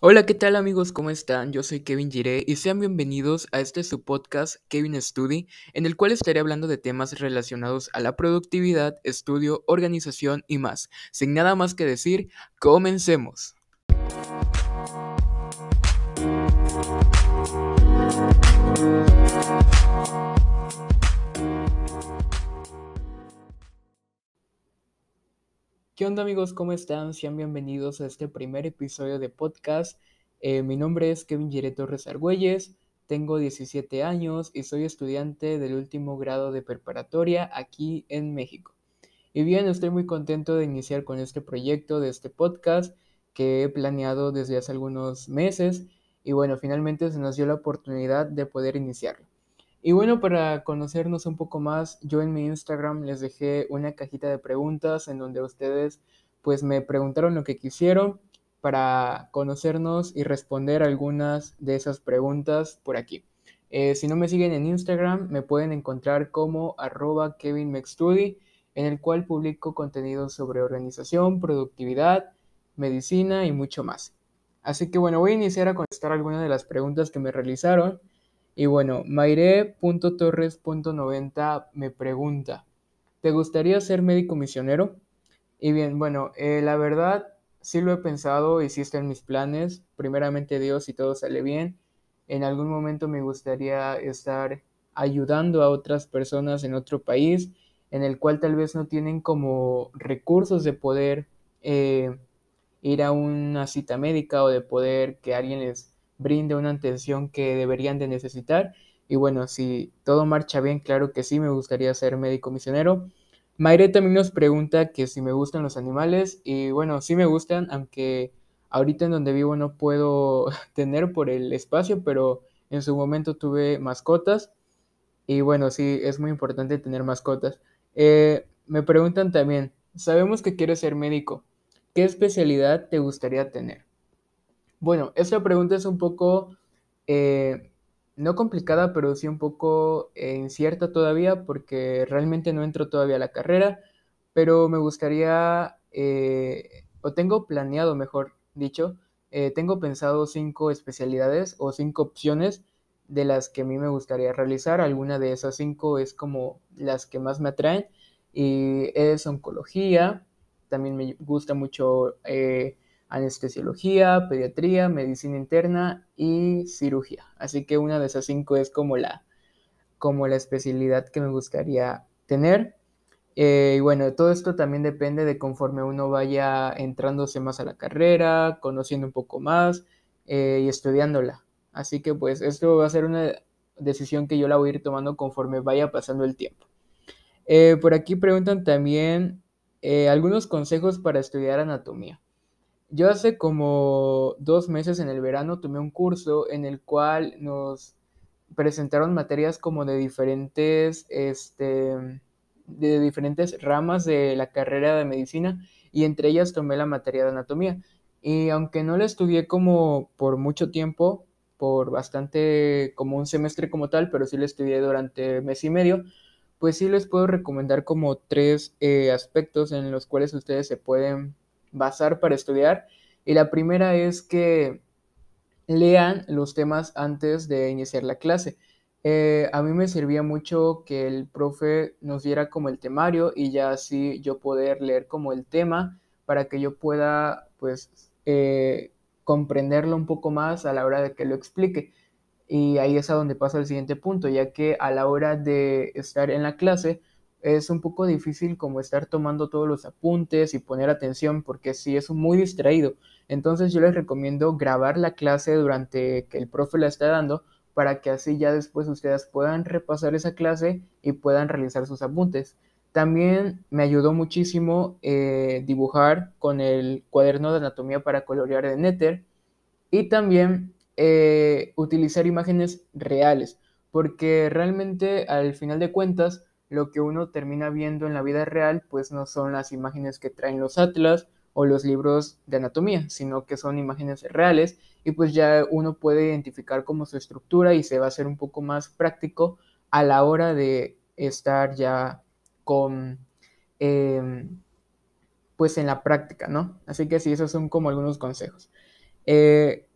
Hola, ¿qué tal amigos? ¿Cómo están? Yo soy Kevin Giré y sean bienvenidos a este su podcast Kevin Study, en el cual estaré hablando de temas relacionados a la productividad, estudio, organización y más. Sin nada más que decir, comencemos. ¿Qué onda amigos? ¿Cómo están? Sean bienvenidos a este primer episodio de podcast. Eh, mi nombre es Kevin Giré Torres Argüelles, tengo 17 años y soy estudiante del último grado de preparatoria aquí en México. Y bien, estoy muy contento de iniciar con este proyecto de este podcast que he planeado desde hace algunos meses y bueno, finalmente se nos dio la oportunidad de poder iniciarlo. Y bueno, para conocernos un poco más, yo en mi Instagram les dejé una cajita de preguntas en donde ustedes pues me preguntaron lo que quisieron para conocernos y responder algunas de esas preguntas por aquí. Eh, si no me siguen en Instagram, me pueden encontrar como arroba kevinmextudy, en el cual publico contenido sobre organización, productividad, medicina y mucho más. Así que bueno, voy a iniciar a contestar algunas de las preguntas que me realizaron. Y bueno, Maire.torres.90 me pregunta, ¿te gustaría ser médico misionero? Y bien, bueno, eh, la verdad sí lo he pensado y sí está en mis planes. Primeramente Dios, si todo sale bien, en algún momento me gustaría estar ayudando a otras personas en otro país en el cual tal vez no tienen como recursos de poder eh, ir a una cita médica o de poder que alguien les brinde una atención que deberían de necesitar. Y bueno, si todo marcha bien, claro que sí, me gustaría ser médico misionero. Mayre también nos pregunta que si me gustan los animales y bueno, sí me gustan, aunque ahorita en donde vivo no puedo tener por el espacio, pero en su momento tuve mascotas y bueno, sí, es muy importante tener mascotas. Eh, me preguntan también, sabemos que quieres ser médico, ¿qué especialidad te gustaría tener? Bueno, esta pregunta es un poco, eh, no complicada, pero sí un poco eh, incierta todavía porque realmente no entro todavía a la carrera, pero me gustaría, eh, o tengo planeado, mejor dicho, tengo pensado cinco especialidades o cinco opciones de las que a mí me gustaría realizar. Alguna de esas cinco es como las que más me atraen y es oncología, también me gusta mucho anestesiología, pediatría, medicina interna y cirugía. Así que una de esas cinco es como la, como la especialidad que me gustaría tener. Eh, y bueno, todo esto también depende de conforme uno vaya entrándose más a la carrera, conociendo un poco más eh, y estudiándola. Así que pues esto va a ser una decisión que yo la voy a ir tomando conforme vaya pasando el tiempo. Eh, por aquí preguntan también algunos consejos para estudiar anatomía. Yo hace como dos meses en el verano tomé un curso en el cual nos presentaron materias como de diferentes, este, de diferentes ramas de la carrera de medicina y entre ellas tomé la materia de anatomía. Y aunque no la estudié como por mucho tiempo, por bastante, como un semestre como tal, pero sí la estudié durante mes y medio, pues sí les puedo recomendar como tres eh, aspectos en los cuales ustedes se pueden basar para estudiar. Y la primera es que lean los temas antes de iniciar la clase. Eh, a mí me servía mucho que el profe nos diera como el temario y ya así yo poder leer como el tema para que yo pueda pues eh, comprenderlo un poco más a la hora de que lo explique. Y ahí es a donde pasa el siguiente punto, ya que a la hora de estar en la clase, es un poco difícil como estar tomando todos los apuntes y poner atención porque sí es muy distraído. Entonces yo les recomiendo grabar la clase durante que el profe la está dando para que así ya después ustedes puedan repasar esa clase y puedan realizar sus apuntes. También me ayudó muchísimo eh, dibujar con el cuaderno de anatomía para colorear de Nether y también eh, utilizar imágenes reales porque realmente al final de cuentas lo que uno termina viendo en la vida real, pues no son las imágenes que traen los atlas o los libros de anatomía, sino que son imágenes reales y pues ya uno puede identificar como su estructura y se va a hacer un poco más práctico a la hora de estar ya con, em, pues en la práctica, ¿no? Así que sí, esos son como algunos consejos. Eh,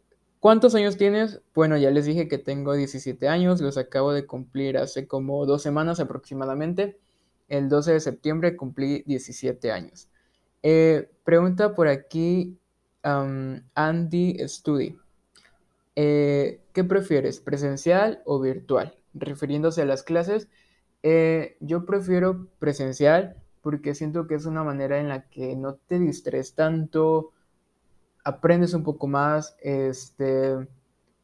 ¿Cuántos años tienes? Bueno, ya les dije que tengo 17 años, los acabo de cumplir hace como dos semanas aproximadamente. El 12 de septiembre cumplí 17 años. Eh, pregunta por aquí Andy Studi. Eh, ¿Qué prefieres, presencial o virtual? Refiriéndose a las clases, eh, yo prefiero presencial porque siento que es una manera en la que no te distraes tanto, aprendes un poco más, este,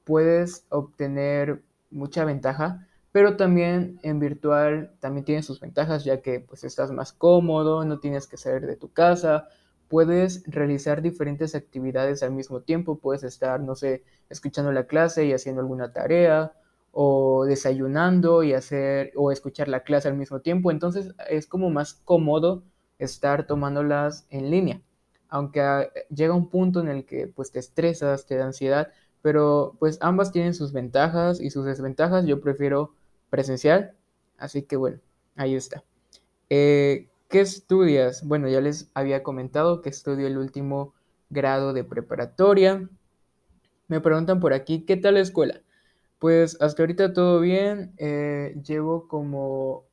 puedes obtener mucha ventaja, pero también en virtual también tiene sus ventajas ya que pues estás más cómodo, no tienes que salir de tu casa, puedes realizar diferentes actividades al mismo tiempo, puedes estar, no sé, escuchando la clase y haciendo alguna tarea o desayunando y hacer o escuchar la clase al mismo tiempo, entonces es como más cómodo estar tomándolas en línea aunque ah, llega un punto en el que pues te estresas, te da ansiedad, pero pues ambas tienen sus ventajas y sus desventajas. Yo prefiero presencial, así que bueno, ahí está. Eh, ¿Qué estudias? Bueno, ya les había comentado que estudio el último grado de preparatoria. Me preguntan por aquí, ¿qué tal la escuela? Pues hasta ahorita todo bien. Eh, llevo como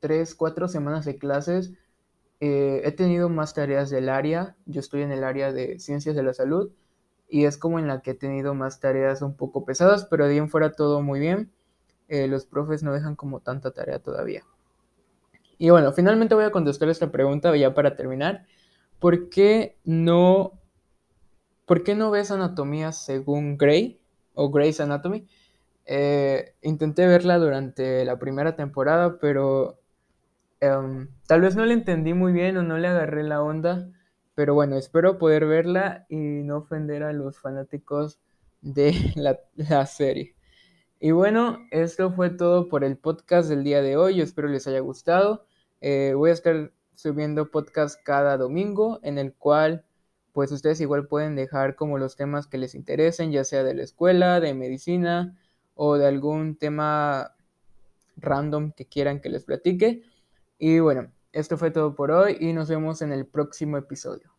3, 4 semanas de clases eh, he tenido más tareas del área, yo estoy en el área de ciencias de la salud y es como en la que he tenido más tareas un poco pesadas, pero de ahí en fuera todo muy bien. Eh, los profes no dejan como tanta tarea todavía. Y bueno, finalmente voy a contestar esta pregunta ya para terminar. ¿Por qué no, ¿por qué no ves anatomía según Gray o Gray's Anatomy? Eh, intenté verla durante la primera temporada, pero Em, tal vez no le entendí muy bien o no le agarré la onda, pero bueno, espero poder verla y no ofender a los fanáticos de la, serie. Y bueno, esto fue todo por el podcast del día de hoy. Espero les haya gustado. Eh, voy a estar subiendo podcast cada domingo en el cual pues ustedes igual pueden dejar como los temas que les interesen, ya sea de la escuela, de medicina o de algún tema random que quieran que les platique. Y bueno, esto fue todo por hoy y nos vemos en el próximo episodio.